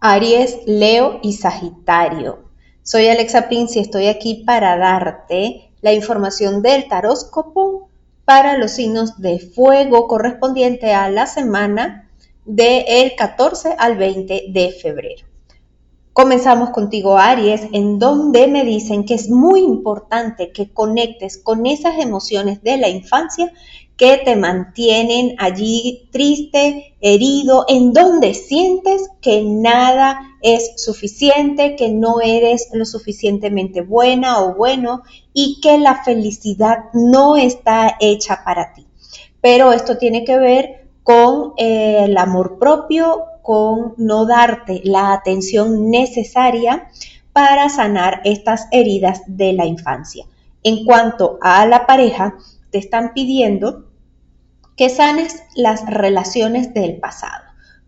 Aries, Leo y Sagitario. Soy Alexa Prince y estoy aquí para darte la información del taróscopo para los signos de fuego correspondiente a la semana del 14 al 20 de febrero. Comenzamos contigo, Aries, en donde me dicen que es muy importante que conectes con esas emociones de la infancia que te mantienen allí triste, herido, en donde sientes que nada es suficiente, que no eres lo suficientemente buena o bueno y que la felicidad no está hecha para ti. Pero esto tiene que ver con eh, el amor propio, con no darte la atención necesaria para sanar estas heridas de la infancia. En cuanto a la pareja, te están pidiendo que sanes las relaciones del pasado,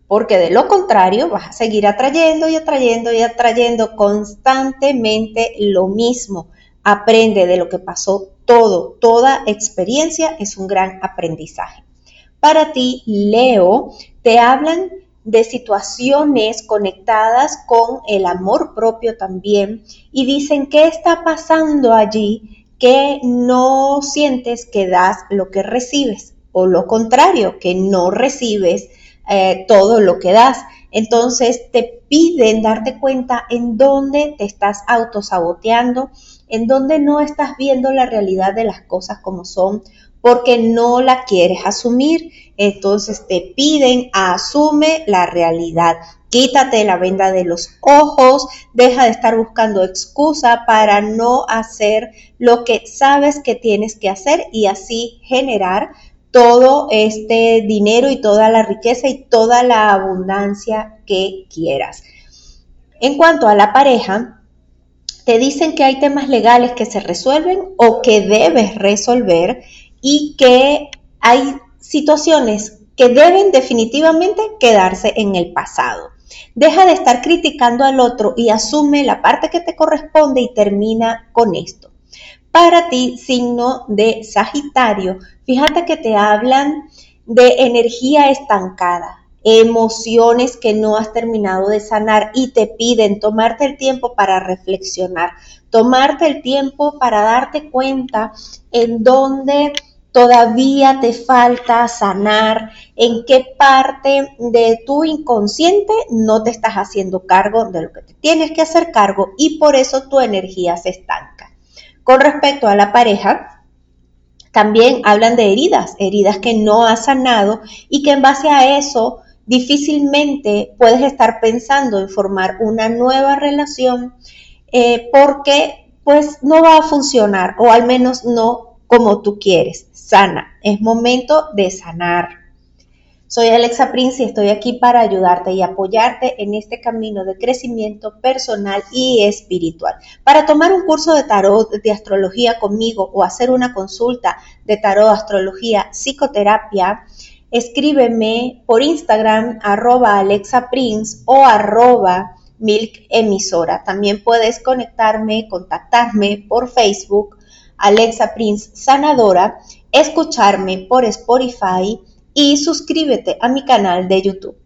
porque de lo contrario vas a seguir atrayendo y atrayendo y atrayendo constantemente lo mismo. Aprende de lo que pasó todo, toda experiencia es un gran aprendizaje. Para ti, Leo, te hablan de situaciones conectadas con el amor propio también y dicen qué está pasando allí que no sientes que das lo que recibes o lo contrario, que no recibes eh, todo lo que das. Entonces te piden darte cuenta en dónde te estás autosaboteando, en dónde no estás viendo la realidad de las cosas como son, porque no la quieres asumir. Entonces te piden asume la realidad. Quítate la venda de los ojos, deja de estar buscando excusa para no hacer lo que sabes que tienes que hacer y así generar todo este dinero y toda la riqueza y toda la abundancia que quieras. En cuanto a la pareja, te dicen que hay temas legales que se resuelven o que debes resolver y que hay situaciones que deben definitivamente quedarse en el pasado. Deja de estar criticando al otro y asume la parte que te corresponde y termina con esto. Para ti, signo de Sagitario, fíjate que te hablan de energía estancada, emociones que no has terminado de sanar y te piden tomarte el tiempo para reflexionar, tomarte el tiempo para darte cuenta en dónde todavía te falta sanar, en qué parte de tu inconsciente no te estás haciendo cargo de lo que te tienes que hacer cargo y por eso tu energía se estanca. Con respecto a la pareja, también hablan de heridas, heridas que no has sanado y que en base a eso difícilmente puedes estar pensando en formar una nueva relación eh, porque pues no va a funcionar o al menos no como tú quieres. Sana, es momento de sanar. Soy Alexa Prince y estoy aquí para ayudarte y apoyarte en este camino de crecimiento personal y espiritual. Para tomar un curso de tarot de astrología conmigo o hacer una consulta de tarot, astrología, psicoterapia, escríbeme por Instagram arroba Alexa Prince o arroba Milk Emisora. También puedes conectarme, contactarme por Facebook, Alexa Prince Sanadora, escucharme por Spotify y suscríbete a mi canal de YouTube.